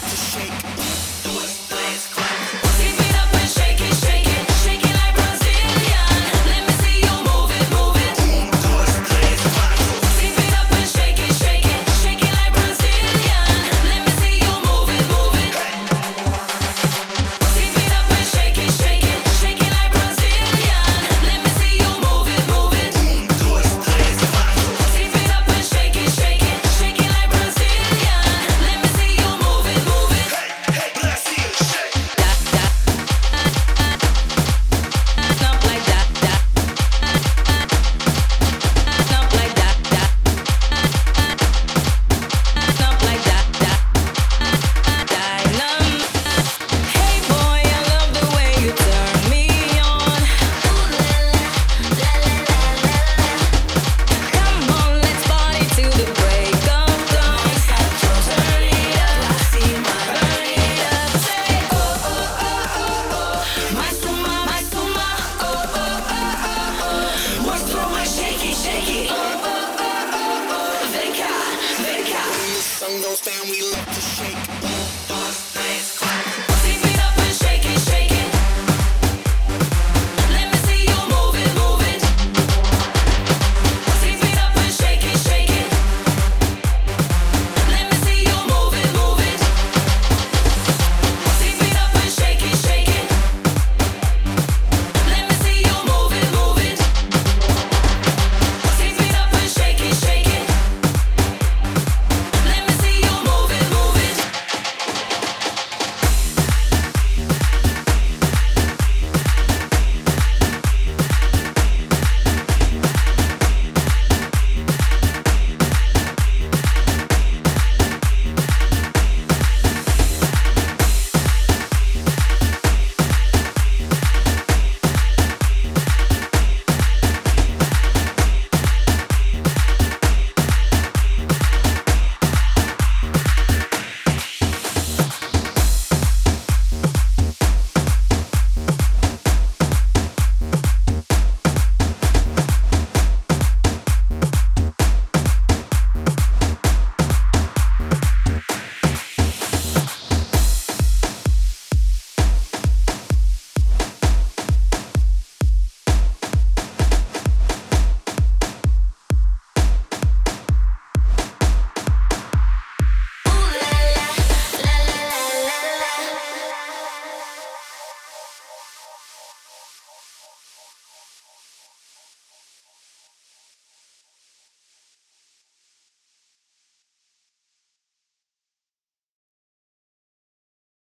to shake.